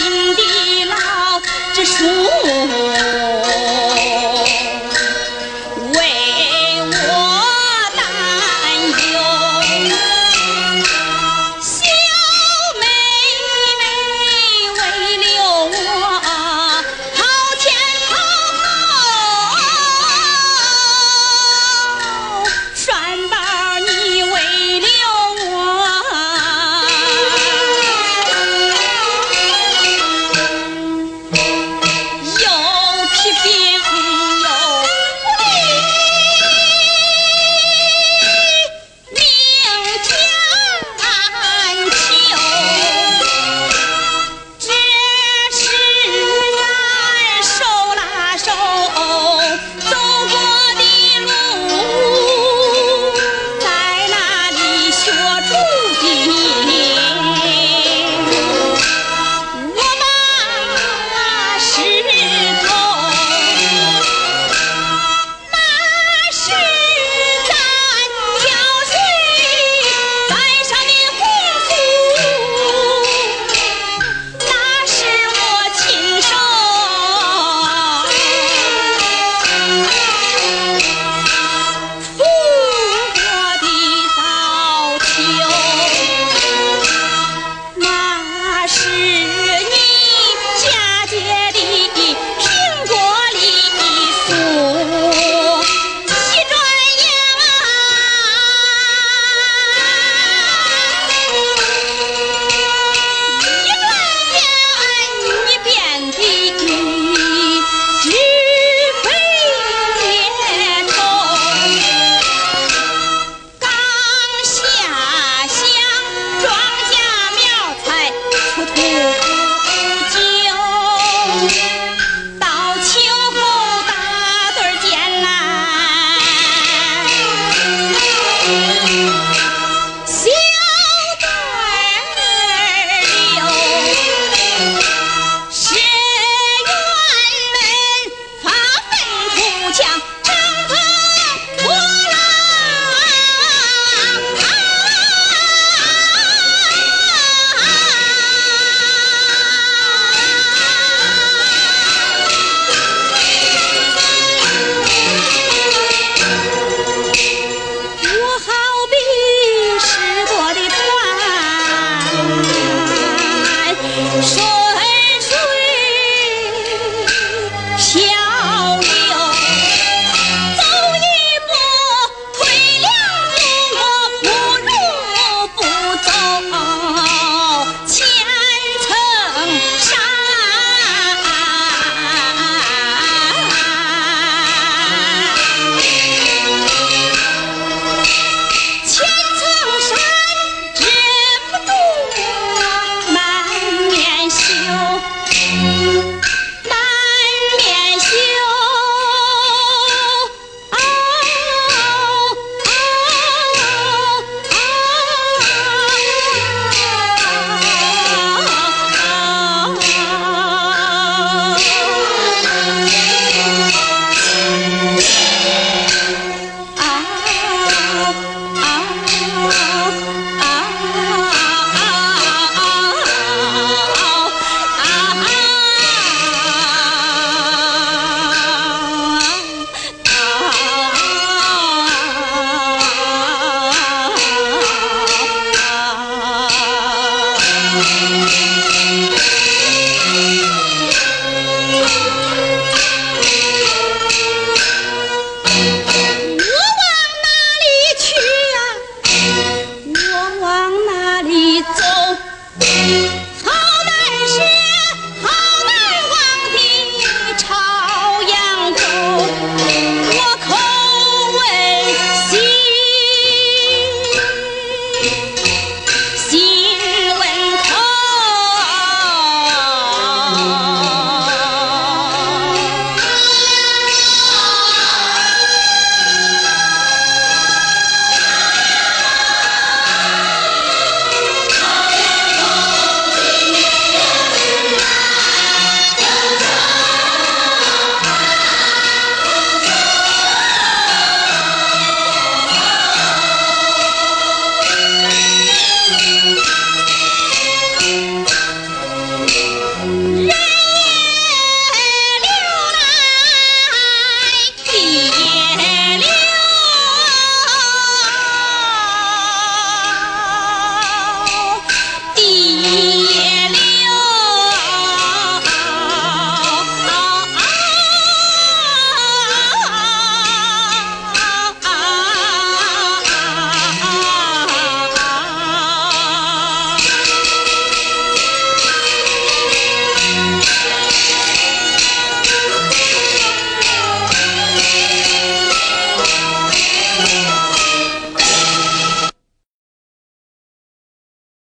新的老支书